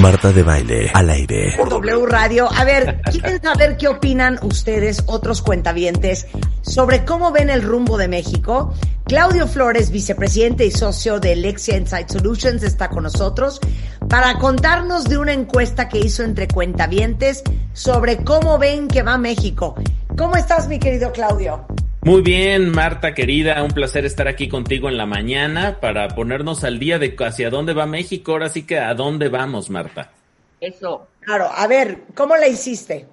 Marta de Baile, al aire. Por W Radio. A ver, quieren saber qué opinan ustedes, otros cuentavientes, sobre cómo ven el rumbo de México. Claudio Flores, vicepresidente y socio de Lexia Insight Solutions, está con nosotros para contarnos de una encuesta que hizo entre cuentavientes sobre cómo ven que va México. ¿Cómo estás, mi querido Claudio? Muy bien, Marta querida, un placer estar aquí contigo en la mañana para ponernos al día de hacia dónde va México. Ahora sí que a dónde vamos, Marta. Eso. Claro, a ver, ¿cómo la hiciste?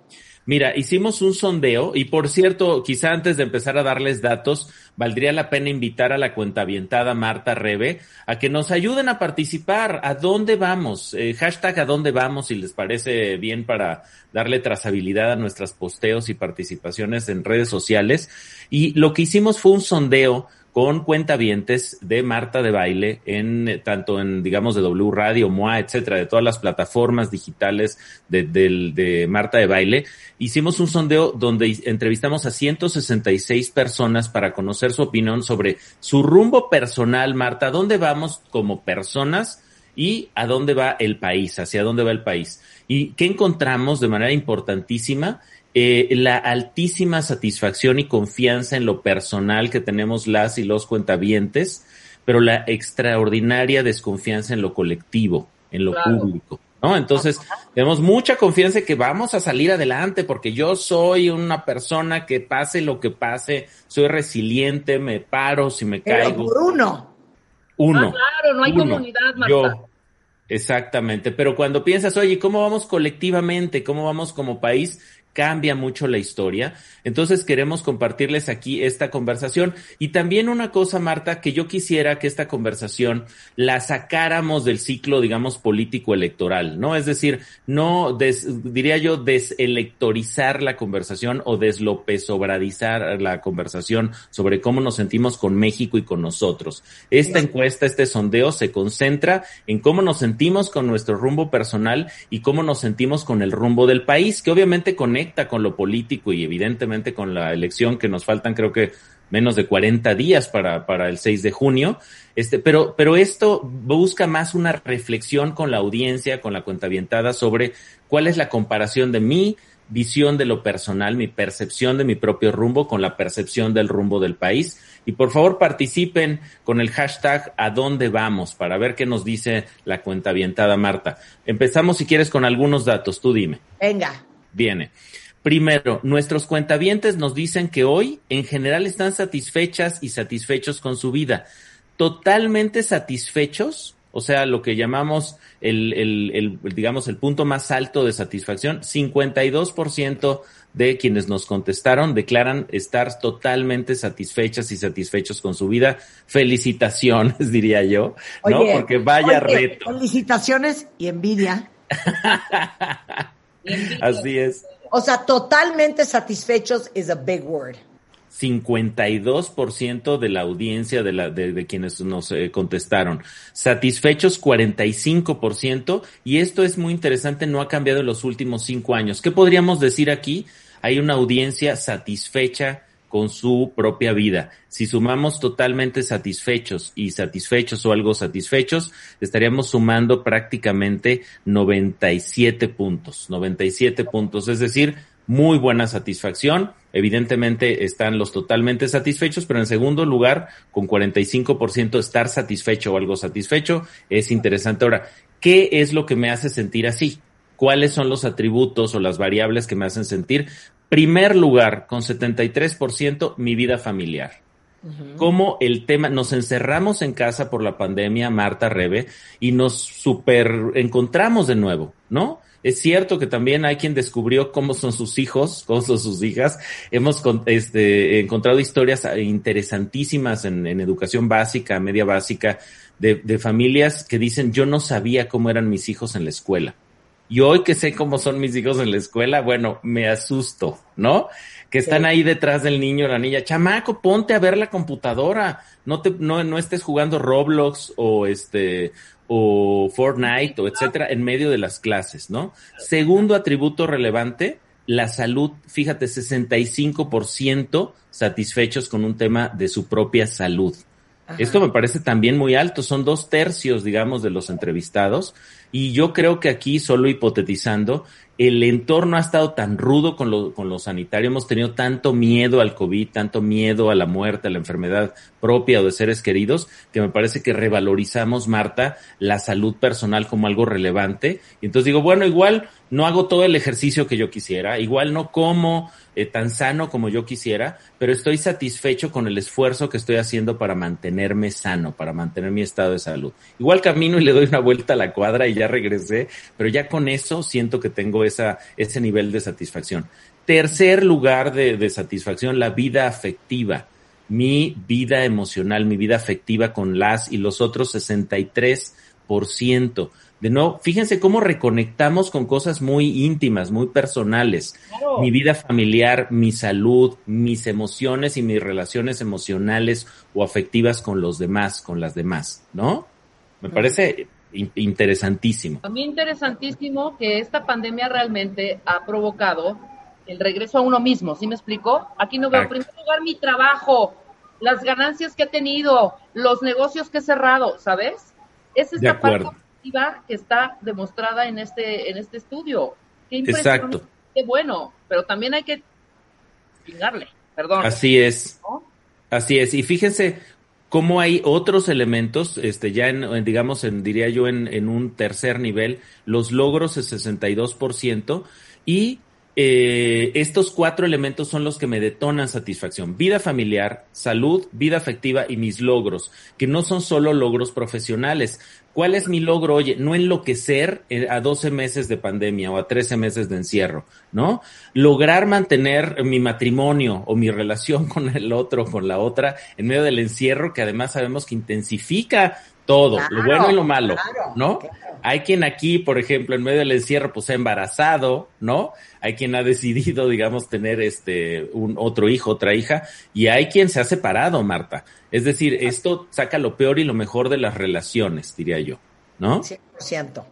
Mira, hicimos un sondeo y por cierto, quizá antes de empezar a darles datos, valdría la pena invitar a la cuentavientada Marta Rebe a que nos ayuden a participar. ¿A dónde vamos? Eh, hashtag a dónde vamos, si les parece bien para darle trazabilidad a nuestras posteos y participaciones en redes sociales. Y lo que hicimos fue un sondeo con cuentavientes de Marta de Baile en eh, tanto en digamos de W Radio, MOA, etcétera, de todas las plataformas digitales de, de, Marta de Baile. Hicimos un sondeo donde entrevistamos a 166 personas para conocer su opinión sobre su rumbo personal, Marta, dónde vamos como personas y a dónde va el país, hacia dónde va el país. Y qué encontramos de manera importantísima eh, la altísima satisfacción y confianza en lo personal que tenemos las y los cuentavientes, pero la extraordinaria desconfianza en lo colectivo, en lo público. ¿No? Entonces, tenemos mucha confianza en que vamos a salir adelante porque yo soy una persona que pase lo que pase, soy resiliente, me paro si me pero caigo. Por uno. Uno. Ah, claro, no hay comunidad, Marta. Yo, exactamente. Pero cuando piensas, oye, ¿cómo vamos colectivamente? ¿Cómo vamos como país? Cambia mucho la historia. Entonces queremos compartirles aquí esta conversación. Y también una cosa, Marta, que yo quisiera que esta conversación la sacáramos del ciclo, digamos, político electoral, ¿no? Es decir, no, diría yo, deselectorizar la conversación o deslopesobradizar la conversación sobre cómo nos sentimos con México y con nosotros. Esta encuesta, este sondeo se concentra en cómo nos sentimos con nuestro rumbo personal y cómo nos sentimos con el rumbo del país, que obviamente conecta con lo político y evidentemente con la elección que nos faltan creo que menos de 40 días para, para el 6 de junio. Este, pero, pero esto busca más una reflexión con la audiencia, con la cuentavientada sobre cuál es la comparación de mi visión de lo personal, mi percepción de mi propio rumbo con la percepción del rumbo del país. Y por favor participen con el hashtag a dónde vamos para ver qué nos dice la cuentavientada Marta. Empezamos si quieres con algunos datos, tú dime. Venga. Viene. Primero, nuestros cuentavientes nos dicen que hoy en general están satisfechas y satisfechos con su vida. Totalmente satisfechos, o sea, lo que llamamos el, el, el digamos, el punto más alto de satisfacción, 52% de quienes nos contestaron declaran estar totalmente satisfechas y satisfechos con su vida. Felicitaciones, diría yo, ¿no? Porque vaya reto. Felicitaciones y envidia. Así es. O sea, totalmente satisfechos is a big word. 52% de la audiencia de, la, de, quienes nos eh, contestaron. Satisfechos 45% y esto es muy interesante, no ha cambiado en los últimos cinco años. ¿Qué podríamos decir aquí? Hay una audiencia satisfecha con su propia vida. Si sumamos totalmente satisfechos y satisfechos o algo satisfechos, estaríamos sumando prácticamente 97 puntos, 97 puntos, es decir, muy buena satisfacción. Evidentemente están los totalmente satisfechos, pero en segundo lugar, con 45% estar satisfecho o algo satisfecho, es interesante. Ahora, ¿qué es lo que me hace sentir así? ¿Cuáles son los atributos o las variables que me hacen sentir? Primer lugar, con 73%, mi vida familiar. Como el tema, nos encerramos en casa por la pandemia, Marta Rebe, y nos super encontramos de nuevo, ¿no? Es cierto que también hay quien descubrió cómo son sus hijos, cómo son sus hijas. Hemos este, encontrado historias interesantísimas en, educación básica, media básica, de, de familias que dicen, yo no sabía cómo eran mis hijos en la escuela. Y hoy que sé cómo son mis hijos en la escuela, bueno, me asusto, ¿no? Que están ahí detrás del niño o la niña, chamaco, ponte a ver la computadora, no te, no, no estés jugando Roblox o este, o Fortnite o etcétera en medio de las clases, ¿no? Segundo atributo relevante, la salud, fíjate, 65% satisfechos con un tema de su propia salud. Esto me parece también muy alto, son dos tercios, digamos, de los entrevistados. Y yo creo que aquí, solo hipotetizando, el entorno ha estado tan rudo con lo, con sanitario, hemos tenido tanto miedo al COVID, tanto miedo a la muerte, a la enfermedad propia o de seres queridos, que me parece que revalorizamos, Marta, la salud personal como algo relevante. Y entonces digo, bueno, igual no hago todo el ejercicio que yo quisiera, igual no como eh, tan sano como yo quisiera, pero estoy satisfecho con el esfuerzo que estoy haciendo para mantenerme sano, para mantener mi estado de salud. Igual camino y le doy una vuelta a la cuadra y ya regresé, pero ya con eso siento que tengo esa, ese nivel de satisfacción. Tercer lugar de, de satisfacción, la vida afectiva mi vida emocional, mi vida afectiva con las y los otros 63%. De nuevo, fíjense cómo reconectamos con cosas muy íntimas, muy personales. Mi vida familiar, mi salud, mis emociones y mis relaciones emocionales o afectivas con los demás, con las demás, ¿no? Me parece interesantísimo. A mí interesantísimo que esta pandemia realmente ha provocado el regreso a uno mismo, ¿sí me explico? Aquí no veo, en primer lugar, mi trabajo, las ganancias que he tenido, los negocios que he cerrado, ¿sabes? Es esta parte que está demostrada en este, en este estudio. Qué Exacto. Qué bueno, pero también hay que chingarle, perdón. Así es. Así es. Y fíjense cómo hay otros elementos, este, ya en, digamos, en, diría yo, en, en un tercer nivel, los logros es 62% y eh, estos cuatro elementos son los que me detonan satisfacción. Vida familiar, salud, vida afectiva y mis logros, que no son solo logros profesionales. ¿Cuál es mi logro? Oye, no enloquecer eh, a 12 meses de pandemia o a 13 meses de encierro, ¿no? Lograr mantener mi matrimonio o mi relación con el otro, con la otra, en medio del encierro, que además sabemos que intensifica todo, lo bueno y lo malo, ¿no? Hay quien aquí, por ejemplo, en medio del encierro, pues ha embarazado, ¿no? Hay quien ha decidido, digamos, tener este un otro hijo, otra hija, y hay quien se ha separado, Marta. Es decir, esto saca lo peor y lo mejor de las relaciones, diría yo, ¿no? 100%.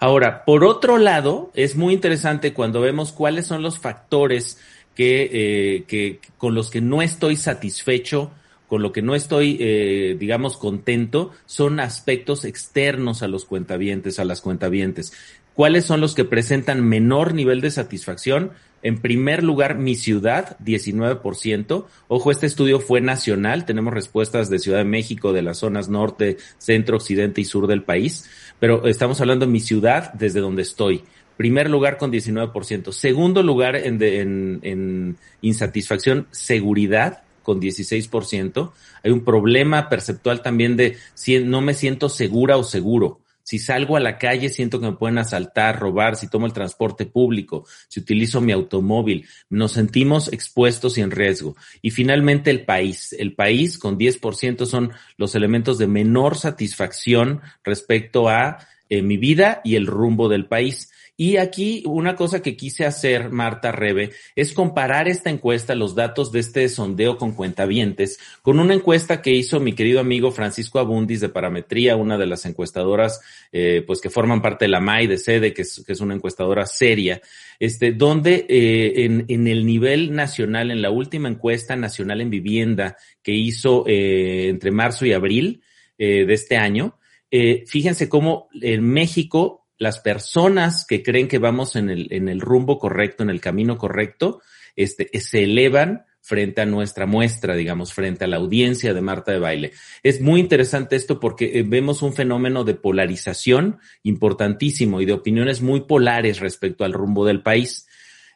Ahora, por otro lado, es muy interesante cuando vemos cuáles son los factores que, eh, que con los que no estoy satisfecho con lo que no estoy, eh, digamos, contento, son aspectos externos a los cuentavientes, a las cuentavientes. ¿Cuáles son los que presentan menor nivel de satisfacción? En primer lugar, mi ciudad, 19%. Ojo, este estudio fue nacional. Tenemos respuestas de Ciudad de México, de las zonas norte, centro, occidente y sur del país. Pero estamos hablando de mi ciudad desde donde estoy. Primer lugar con 19%. Segundo lugar en, en, en insatisfacción, seguridad, con 16%. Hay un problema perceptual también de si no me siento segura o seguro. Si salgo a la calle siento que me pueden asaltar, robar, si tomo el transporte público, si utilizo mi automóvil, nos sentimos expuestos y en riesgo. Y finalmente el país. El país con 10% son los elementos de menor satisfacción respecto a eh, mi vida y el rumbo del país. Y aquí una cosa que quise hacer, Marta Rebe, es comparar esta encuesta, los datos de este sondeo con cuentavientes, con una encuesta que hizo mi querido amigo Francisco Abundis de Parametría, una de las encuestadoras, eh, pues que forman parte de la MAI de sede, que es, que es una encuestadora seria, este, donde eh, en, en, el nivel nacional, en la última encuesta nacional en vivienda que hizo eh, entre marzo y abril eh, de este año, eh, fíjense cómo en México las personas que creen que vamos en el, en el rumbo correcto, en el camino correcto, este, se elevan frente a nuestra muestra, digamos, frente a la audiencia de Marta de Baile. Es muy interesante esto porque eh, vemos un fenómeno de polarización importantísimo y de opiniones muy polares respecto al rumbo del país.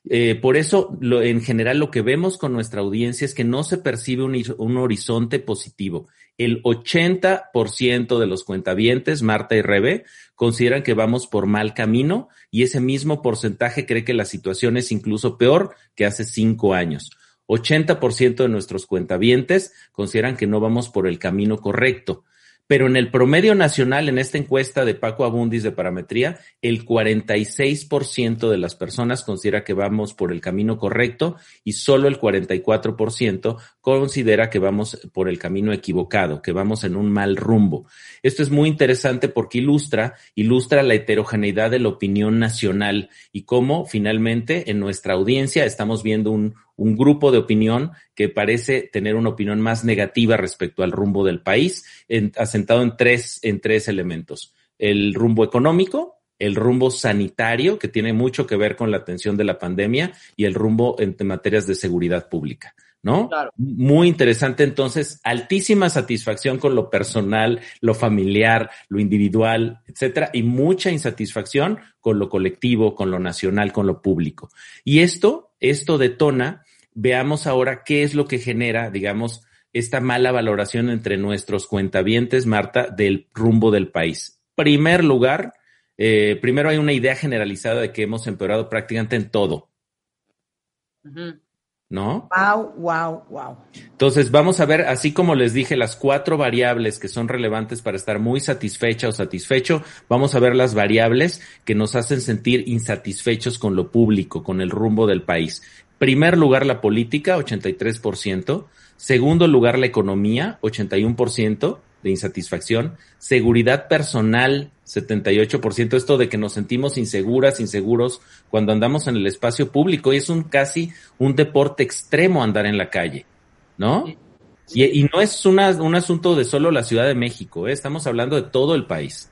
Eh, por eso, lo, en general, lo que vemos con nuestra audiencia es que no se percibe un, un horizonte positivo. El 80% de los cuentavientes, Marta y Rebe, consideran que vamos por mal camino y ese mismo porcentaje cree que la situación es incluso peor que hace cinco años. 80% de nuestros cuentavientes consideran que no vamos por el camino correcto. Pero en el promedio nacional, en esta encuesta de Paco Abundis de Parametría, el 46% de las personas considera que vamos por el camino correcto y solo el 44% considera que vamos por el camino equivocado, que vamos en un mal rumbo. Esto es muy interesante porque ilustra, ilustra la heterogeneidad de la opinión nacional y cómo finalmente en nuestra audiencia estamos viendo un, un grupo de opinión que parece tener una opinión más negativa respecto al rumbo del país, asentado en tres, en tres elementos. el rumbo económico, el rumbo sanitario, que tiene mucho que ver con la atención de la pandemia, y el rumbo en materias de seguridad pública. ¿No? Muy interesante entonces, altísima satisfacción con lo personal, lo familiar, lo individual, etcétera, y mucha insatisfacción con lo colectivo, con lo nacional, con lo público. Y esto, esto detona, veamos ahora qué es lo que genera, digamos, esta mala valoración entre nuestros cuentavientes, Marta, del rumbo del país. Primer lugar, eh, primero hay una idea generalizada de que hemos empeorado prácticamente en todo. ¿No? Wow, wow, wow. Entonces vamos a ver, así como les dije, las cuatro variables que son relevantes para estar muy satisfecha o satisfecho, vamos a ver las variables que nos hacen sentir insatisfechos con lo público, con el rumbo del país. Primer lugar, la política, 83%. Segundo lugar, la economía, 81% de insatisfacción. Seguridad personal, 78%. Esto de que nos sentimos inseguras, inseguros cuando andamos en el espacio público. Y es un casi un deporte extremo andar en la calle, ¿no? Y, no es una, un asunto de solo la Ciudad de México, ¿eh? estamos hablando de todo el país.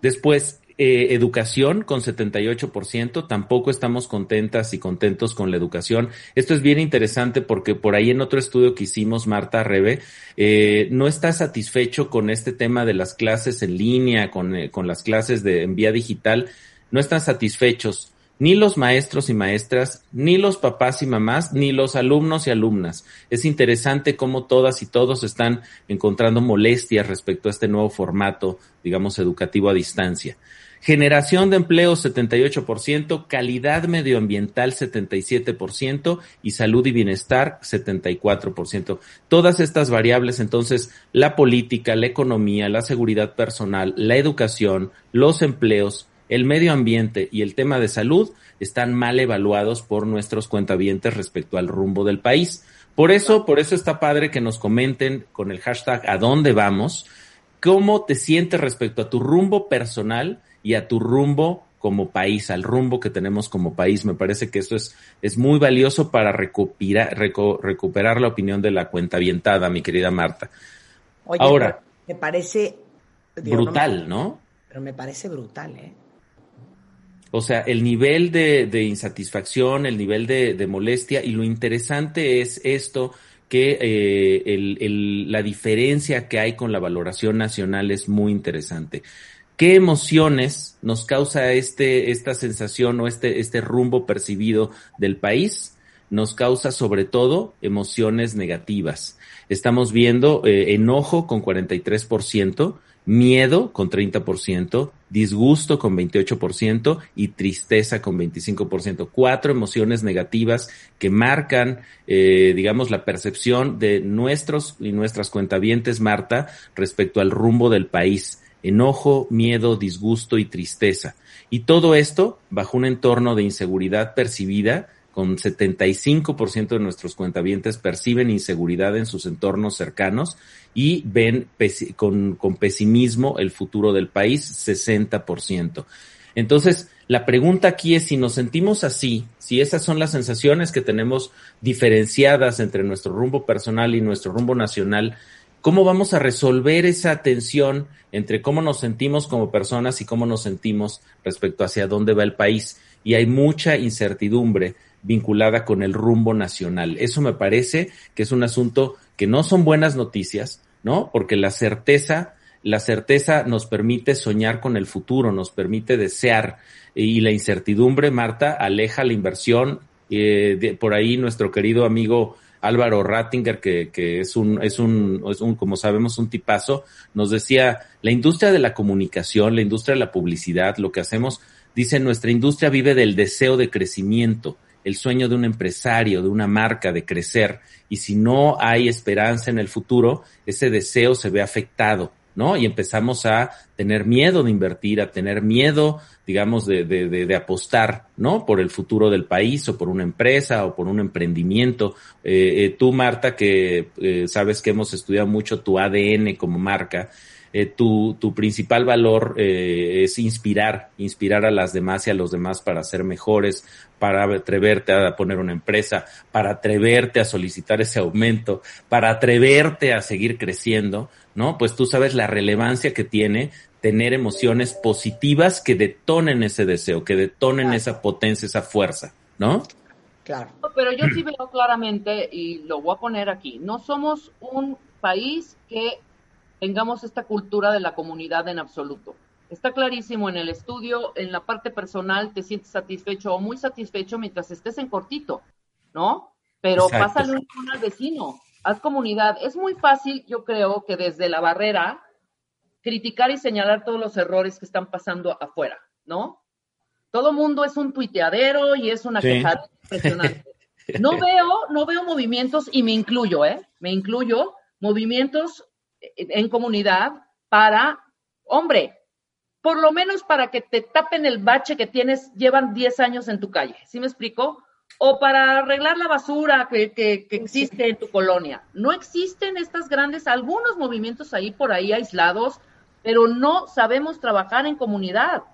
Después, eh, educación con 78%, tampoco estamos contentas y contentos con la educación. Esto es bien interesante porque por ahí en otro estudio que hicimos, Marta Rebe, eh, no está satisfecho con este tema de las clases en línea, con, eh, con las clases de, en vía digital, no están satisfechos ni los maestros y maestras, ni los papás y mamás, ni los alumnos y alumnas. Es interesante cómo todas y todos están encontrando molestias respecto a este nuevo formato, digamos, educativo a distancia. Generación de empleo 78%, calidad medioambiental 77% y salud y bienestar 74%. Todas estas variables, entonces, la política, la economía, la seguridad personal, la educación, los empleos, el medio ambiente y el tema de salud están mal evaluados por nuestros cuentavientes respecto al rumbo del país. Por eso, por eso está padre que nos comenten con el hashtag a dónde vamos, cómo te sientes respecto a tu rumbo personal y a tu rumbo como país, al rumbo que tenemos como país. Me parece que eso es, es muy valioso para recuperar, recuperar la opinión de la cuenta avientada, mi querida Marta. Oye, Ahora, me parece brutal, ¿no? Pero me parece brutal, ¿eh? O sea, el nivel de, de insatisfacción, el nivel de, de, molestia y lo interesante es esto que eh, el, el, la diferencia que hay con la valoración nacional es muy interesante. ¿Qué emociones nos causa este, esta sensación o este, este rumbo percibido del país? Nos causa sobre todo emociones negativas. Estamos viendo eh, enojo con 43%, miedo con 30%, disgusto con 28% y tristeza con 25%. Cuatro emociones negativas que marcan, eh, digamos, la percepción de nuestros y nuestras cuentavientes, Marta, respecto al rumbo del país enojo, miedo, disgusto y tristeza. Y todo esto bajo un entorno de inseguridad percibida, con 75% de nuestros cuentavientes perciben inseguridad en sus entornos cercanos y ven con, con pesimismo el futuro del país, 60%. Entonces, la pregunta aquí es si nos sentimos así, si esas son las sensaciones que tenemos diferenciadas entre nuestro rumbo personal y nuestro rumbo nacional, ¿Cómo vamos a resolver esa tensión entre cómo nos sentimos como personas y cómo nos sentimos respecto hacia dónde va el país? Y hay mucha incertidumbre vinculada con el rumbo nacional. Eso me parece que es un asunto que no son buenas noticias, ¿no? Porque la certeza, la certeza nos permite soñar con el futuro, nos permite desear y la incertidumbre, Marta, aleja la inversión. Eh, por ahí nuestro querido amigo Álvaro Rattinger, que, que es, un, es, un, es un, como sabemos, un tipazo, nos decía, la industria de la comunicación, la industria de la publicidad, lo que hacemos, dice, nuestra industria vive del deseo de crecimiento, el sueño de un empresario, de una marca, de crecer, y si no hay esperanza en el futuro, ese deseo se ve afectado. ¿no? Y empezamos a tener miedo de invertir, a tener miedo, digamos, de, de, de, apostar, ¿no? Por el futuro del país o por una empresa o por un emprendimiento. Eh, eh, tú, Marta, que eh, sabes que hemos estudiado mucho tu ADN como marca, eh, tu, tu, principal valor eh, es inspirar, inspirar a las demás y a los demás para ser mejores, para atreverte a poner una empresa, para atreverte a solicitar ese aumento, para atreverte a seguir creciendo, ¿no? Pues tú sabes la relevancia que tiene tener emociones positivas que detonen ese deseo, que detonen esa potencia, esa fuerza, ¿no? Claro. Pero yo sí veo claramente, y lo voy a poner aquí, no somos un país que tengamos esta cultura de la comunidad en absoluto. Está clarísimo en el estudio, en la parte personal, te sientes satisfecho o muy satisfecho mientras estés en cortito, ¿no? Pero pásale un al vecino, haz comunidad. Es muy fácil, yo creo, que desde la barrera criticar y señalar todos los errores que están pasando afuera, ¿no? Todo mundo es un tuiteadero y es una quejada impresionante. No veo, no veo movimientos, y me incluyo, ¿eh? Me incluyo, movimientos en comunidad para, hombre, por lo menos para que te tapen el bache que tienes, llevan 10 años en tu calle, ¿sí me explico? O para arreglar la basura que, que, existe en tu colonia. No existen estas grandes, algunos movimientos ahí por ahí aislados, pero no sabemos trabajar en comunidad.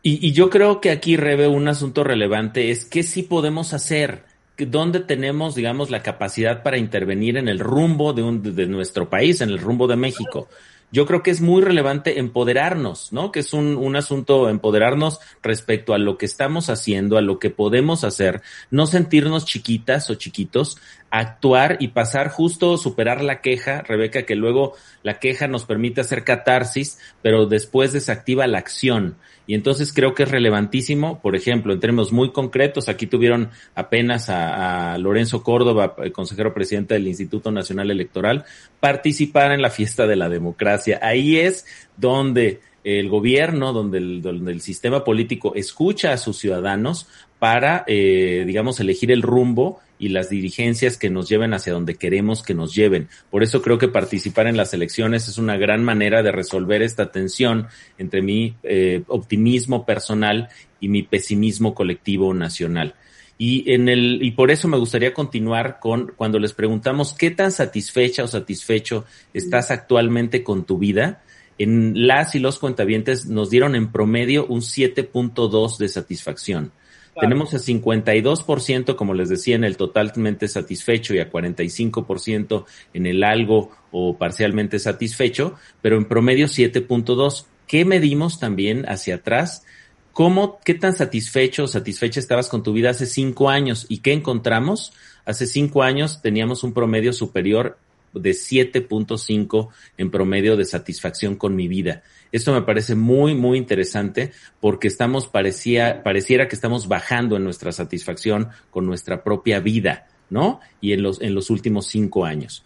Y, yo creo que aquí, Rebe, un asunto relevante es qué sí podemos hacer dónde tenemos, digamos, la capacidad para intervenir en el rumbo de, un, de nuestro país, en el rumbo de México yo creo que es muy relevante empoderarnos, ¿no? Que es un, un, asunto empoderarnos respecto a lo que estamos haciendo, a lo que podemos hacer, no sentirnos chiquitas o chiquitos, actuar y pasar justo, superar la queja, Rebeca, que luego la queja nos permite hacer catarsis, pero después desactiva la acción. Y entonces creo que es relevantísimo, por ejemplo, en términos muy concretos, aquí tuvieron apenas a, Lorenzo Córdoba, el consejero presidente del Instituto Nacional Electoral, participar en la fiesta de la democracia. Ahí es donde el gobierno, donde el, donde el sistema político escucha a sus ciudadanos para, eh, digamos, elegir el rumbo y las dirigencias que nos lleven hacia donde queremos que nos lleven. Por eso creo que participar en las elecciones es una gran manera de resolver esta tensión entre mi eh, optimismo personal y mi pesimismo colectivo nacional. Y en el, y por eso me gustaría continuar con cuando les preguntamos qué tan satisfecha o satisfecho estás actualmente con tu vida. En las y los cuentavientes nos dieron en promedio un 7.2 de satisfacción. Tenemos a 52%, como les decía, en el totalmente satisfecho y a 45% en el algo o parcialmente satisfecho, pero en promedio 7.2. ¿Qué medimos también hacia atrás? ¿Cómo, qué tan satisfecho o satisfecha estabas con tu vida hace cinco años? ¿Y qué encontramos? Hace cinco años teníamos un promedio superior de 7.5 en promedio de satisfacción con mi vida. Esto me parece muy, muy interesante porque estamos, parecía, pareciera que estamos bajando en nuestra satisfacción con nuestra propia vida, ¿no? Y en los, en los últimos cinco años.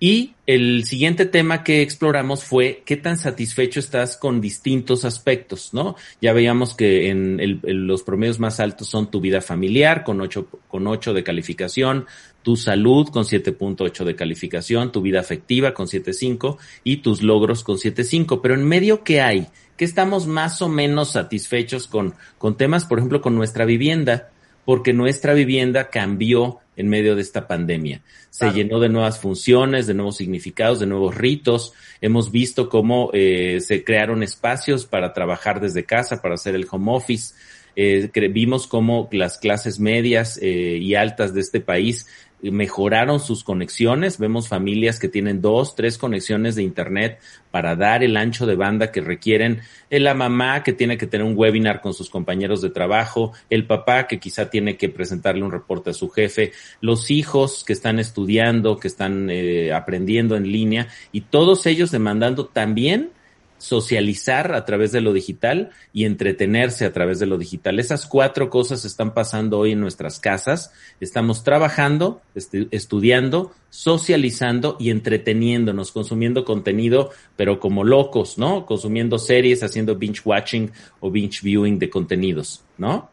Y el siguiente tema que exploramos fue qué tan satisfecho estás con distintos aspectos, ¿no? Ya veíamos que en, el, los promedios más altos son tu vida familiar con 8, con 8 de calificación, tu salud con 7.8 de calificación, tu vida afectiva con 7.5 y tus logros con 7.5. Pero en medio, ¿qué hay? Que estamos más o menos satisfechos con, con temas, por ejemplo, con nuestra vivienda, porque nuestra vivienda cambió en medio de esta pandemia. Se llenó de nuevas funciones, de nuevos significados, de nuevos ritos. Hemos visto cómo eh, se crearon espacios para trabajar desde casa, para hacer el home office. Eh, vimos cómo las clases medias eh, y altas de este país mejoraron sus conexiones. Vemos familias que tienen dos, tres conexiones de Internet para dar el ancho de banda que requieren. Eh, la mamá que tiene que tener un webinar con sus compañeros de trabajo, el papá que quizá tiene que presentarle un reporte a su jefe, los hijos que están estudiando, que están eh, aprendiendo en línea y todos ellos demandando también socializar a través de lo digital y entretenerse a través de lo digital. Esas cuatro cosas están pasando hoy en nuestras casas. Estamos trabajando, estudiando, socializando y entreteniéndonos, consumiendo contenido, pero como locos, ¿no? Consumiendo series, haciendo binge watching o binge viewing de contenidos, ¿no?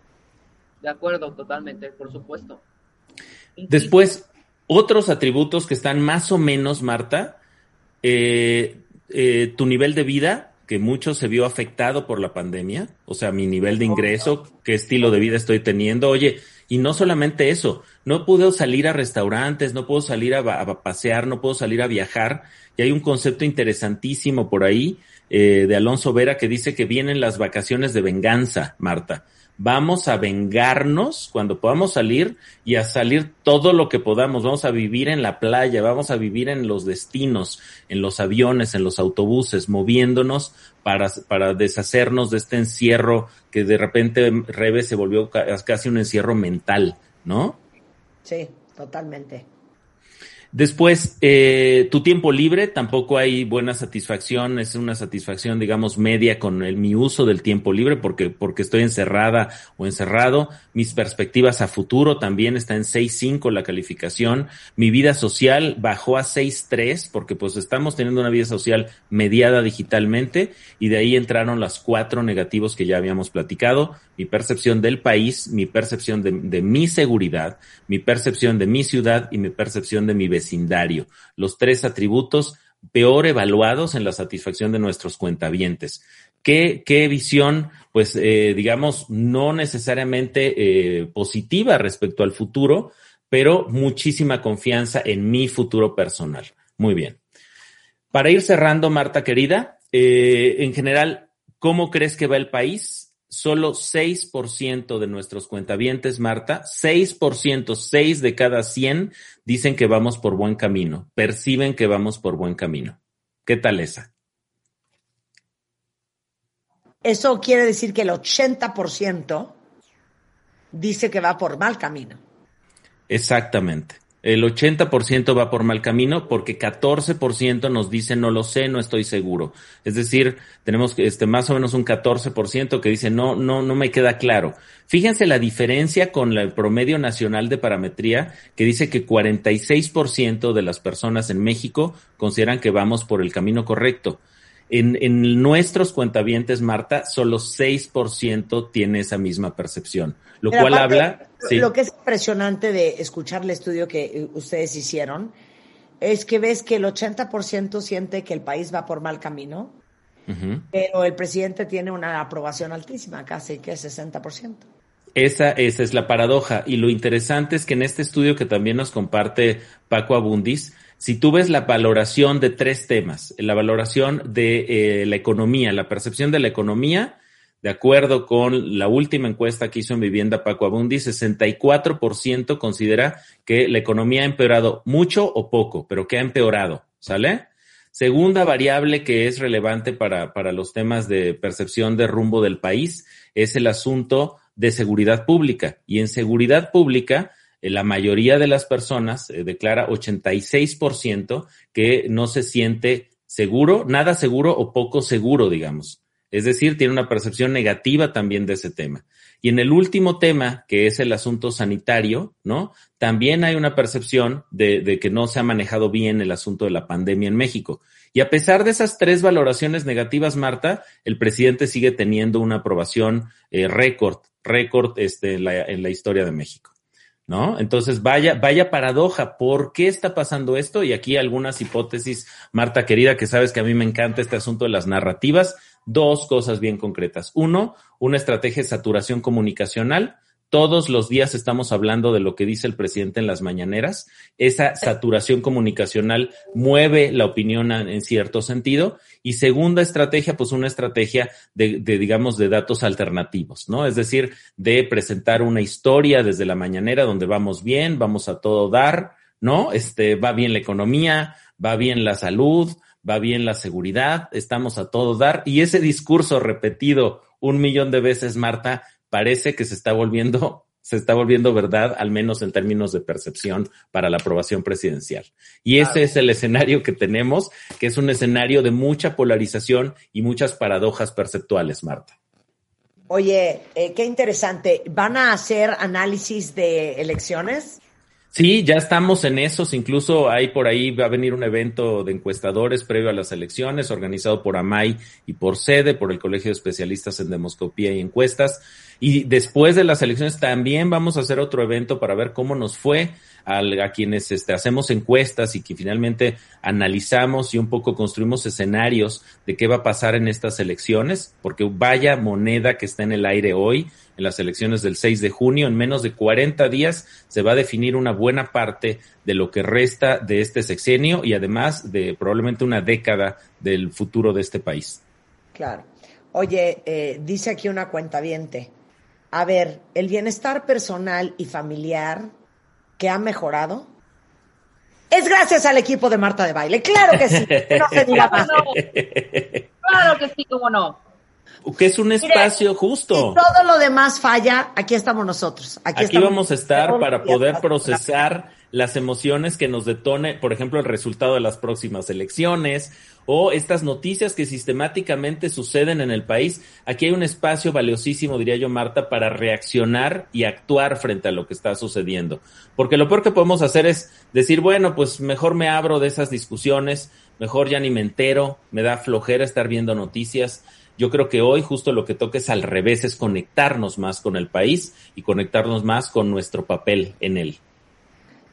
De acuerdo, totalmente, por supuesto. Después, otros atributos que están más o menos, Marta, eh, eh, tu nivel de vida, que mucho se vio afectado por la pandemia, o sea, mi nivel de ingreso, qué estilo de vida estoy teniendo. Oye, Y no solamente eso, no puedo salir a restaurantes, no puedo salir a, pasear, no puedo salir a viajar. Y hay un concepto interesantísimo por ahí eh, de Alonso Vera que dice que vienen las vacaciones de venganza, Marta vamos a vengarnos cuando podamos salir y a salir todo lo que podamos. Vamos a vivir en la playa, vamos a vivir en los destinos, en los aviones, en los autobuses, moviéndonos para, para deshacernos de este encierro que de repente Rebe se volvió casi un encierro mental, ¿no? Sí, totalmente. Después, eh, tu tiempo libre, tampoco hay buena satisfacción, es una satisfacción, digamos, media con el, mi uso del tiempo libre porque, porque estoy encerrada o encerrado. Mis perspectivas a futuro también está en 6.5 la calificación. Mi vida social bajó a 6.3 porque pues estamos teniendo una vida social mediada digitalmente y de ahí entraron las cuatro negativos que ya habíamos platicado. Mi percepción del país, mi percepción de, de mi seguridad, mi percepción de mi ciudad y mi percepción de mi vecino vecindario, los tres atributos peor evaluados en la satisfacción de nuestros cuentavientes. ¿Qué, visión, pues, eh, digamos, no necesariamente eh, positiva respecto al futuro, pero muchísima confianza en mi futuro personal? Muy bien. Para ir cerrando, Marta querida, eh, en general, ¿cómo crees que va el país? Solo 6% de nuestros cuentavientes, Marta, 6%, 6 de cada 100 dicen que vamos por buen camino, perciben que vamos por buen camino. ¿Qué tal esa? Eso quiere decir que el 80% dice que va por mal camino. Exactamente el 80% va por mal camino porque 14% nos dice no lo sé, no estoy seguro. Es decir, tenemos este más o menos un 14% que dice no no no me queda claro. Fíjense la diferencia con el promedio nacional de parametría que dice que 46% de las personas en México consideran que vamos por el camino correcto. En, en nuestros cuentavientes, Marta, solo 6% tiene esa misma percepción, lo cual habla... Lo que es impresionante de escuchar el estudio que eh, ustedes hicieron es que ves que el 80% siente que el país va por mal camino, pero el presidente tiene una aprobación altísima, casi que 60%. Esa, esa es la paradoja. Y lo interesante es que en este estudio que también nos comparte Paco Abundis, si tú ves la valoración de tres temas, la valoración de eh, la economía, la percepción de la economía, de acuerdo con la última encuesta que hizo en Vivienda Paco Abundi, 64% considera que la economía ha empeorado mucho o poco, pero que ha empeorado, ¿sale? Segunda variable que es relevante para, para los temas de percepción de rumbo del país es el asunto de seguridad pública. Y en seguridad pública, la mayoría de las personas eh, declara 86% que no se siente seguro, nada seguro o poco seguro, digamos. Es decir, tiene una percepción negativa también de ese tema. Y en el último tema, que es el asunto sanitario, ¿no? También hay una percepción de, que no se ha manejado bien el asunto de la pandemia en México. Y a pesar de esas tres valoraciones negativas, Marta, el presidente sigue teniendo una aprobación eh, récord, récord este, en la historia de México. ¿No? Entonces, vaya, vaya paradoja, ¿por qué está pasando esto? Y aquí algunas hipótesis, Marta querida, que sabes que a mí me encanta este asunto de las narrativas, dos cosas bien concretas. Uno, una estrategia de saturación comunicacional. Todos los días estamos hablando de lo que dice el presidente en las mañaneras. Esa saturación comunicacional mueve la opinión en cierto sentido. Y segunda estrategia, pues una estrategia de, de, digamos, de datos alternativos, ¿no? Es decir, de presentar una historia desde la mañanera donde vamos bien, vamos a todo dar, ¿no? Este, va bien la economía, va bien la salud, va bien la seguridad, estamos a todo dar. Y ese discurso repetido un millón de veces, Marta, parece que se está volviendo, se está volviendo verdad, al menos en términos de percepción para la aprobación presidencial. Y ese es el escenario que tenemos, que es un escenario de mucha polarización y muchas paradojas perceptuales, Marta. Oye, eh, qué interesante. ¿Van a hacer análisis de elecciones? Sí, ya estamos en esos. Incluso hay por ahí, va a venir un evento de encuestadores previo a las elecciones, organizado por AMAI y por SEDE, por el Colegio de Especialistas en Demoscopía y Encuestas. Y después de las elecciones también vamos a hacer otro evento para ver cómo nos fue a, quienes este, hacemos encuestas y que finalmente analizamos y un poco construimos escenarios de qué va a pasar en estas elecciones, porque vaya moneda que está en el aire hoy, en las elecciones del 6 de junio, en menos de 40 días se va a definir una buena parte de lo que resta de este sexenio y además de probablemente una década del futuro de este país. Claro. Oye, eh, dice aquí una cuenta viente. A ver, el bienestar personal y familiar que ha mejorado es gracias al equipo de Marta de Baile. Claro que sí. No se. Claro que sí, cómo no. Que es un espacio justo. Si todo lo demás falla, aquí estamos nosotros. Aquí, vamos a estar para poder procesar las emociones que nos detone, por ejemplo, el resultado de las próximas elecciones o estas noticias que sistemáticamente suceden en el país. Aquí hay un espacio valiosísimo, diría yo, Marta, para reaccionar y actuar frente a lo que está sucediendo. Porque lo peor que podemos hacer es decir, bueno, pues mejor me abro de esas discusiones, mejor ya ni me entero, me da flojera estar viendo noticias. Yo creo que hoy justo lo que toca es al revés, es conectarnos más con el país y conectarnos más con nuestro papel en él.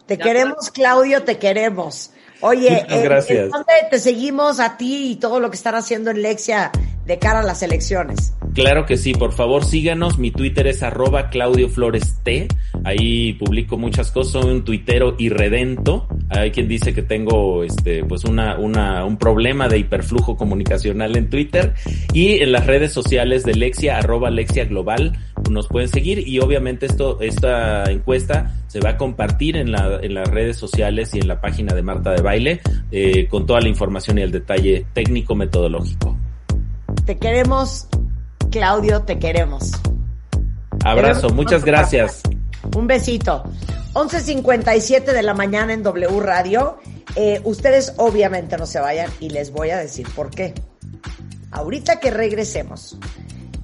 Te queremos, Claudio, te queremos. Oye, eh, gracias. ¿dónde te seguimos a ti y todo lo que están haciendo en Lexia de cara a las elecciones? Claro que sí, por favor síganos. Mi Twitter es arroba Claudio Flores T. Ahí publico muchas cosas, soy un tuitero irredento. Hay quien dice que tengo este, pues una, una, un problema de hiperflujo comunicacional en Twitter. Y en las redes sociales de Lexia, arroba Lexia Global, nos pueden seguir. Y obviamente esto, esta encuesta se va a compartir en, la, en las redes sociales y en la página de Marta de Baile eh, con toda la información y el detalle técnico metodológico. Te queremos, Claudio, te queremos. Abrazo, muchas gracias. Un besito. 11.57 de la mañana en W Radio. Eh, ustedes obviamente no se vayan y les voy a decir por qué. Ahorita que regresemos,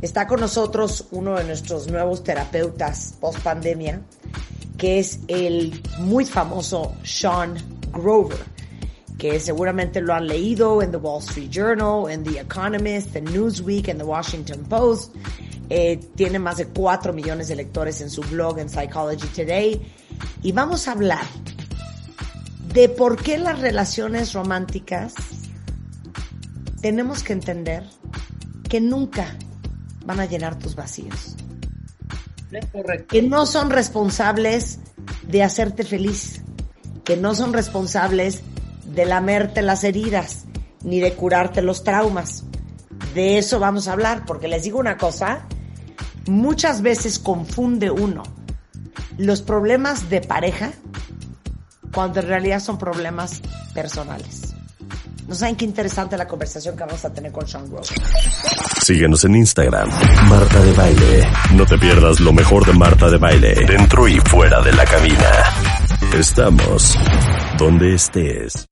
está con nosotros uno de nuestros nuevos terapeutas post pandemia, que es el muy famoso Sean Grover, que seguramente lo han leído en The Wall Street Journal, en The Economist, en Newsweek, en The Washington Post. Eh, tiene más de 4 millones de lectores en su blog en Psychology Today. Y vamos a hablar de por qué las relaciones románticas tenemos que entender que nunca van a llenar tus vacíos que no son responsables de hacerte feliz, que no son responsables de lamerte las heridas, ni de curarte los traumas. De eso vamos a hablar, porque les digo una cosa, muchas veces confunde uno los problemas de pareja cuando en realidad son problemas personales. No saben qué interesante la conversación que vamos a tener con Sean Grover. Síguenos en Instagram, Marta de Baile. No te pierdas lo mejor de Marta de Baile, dentro y fuera de la cabina. Estamos donde estés.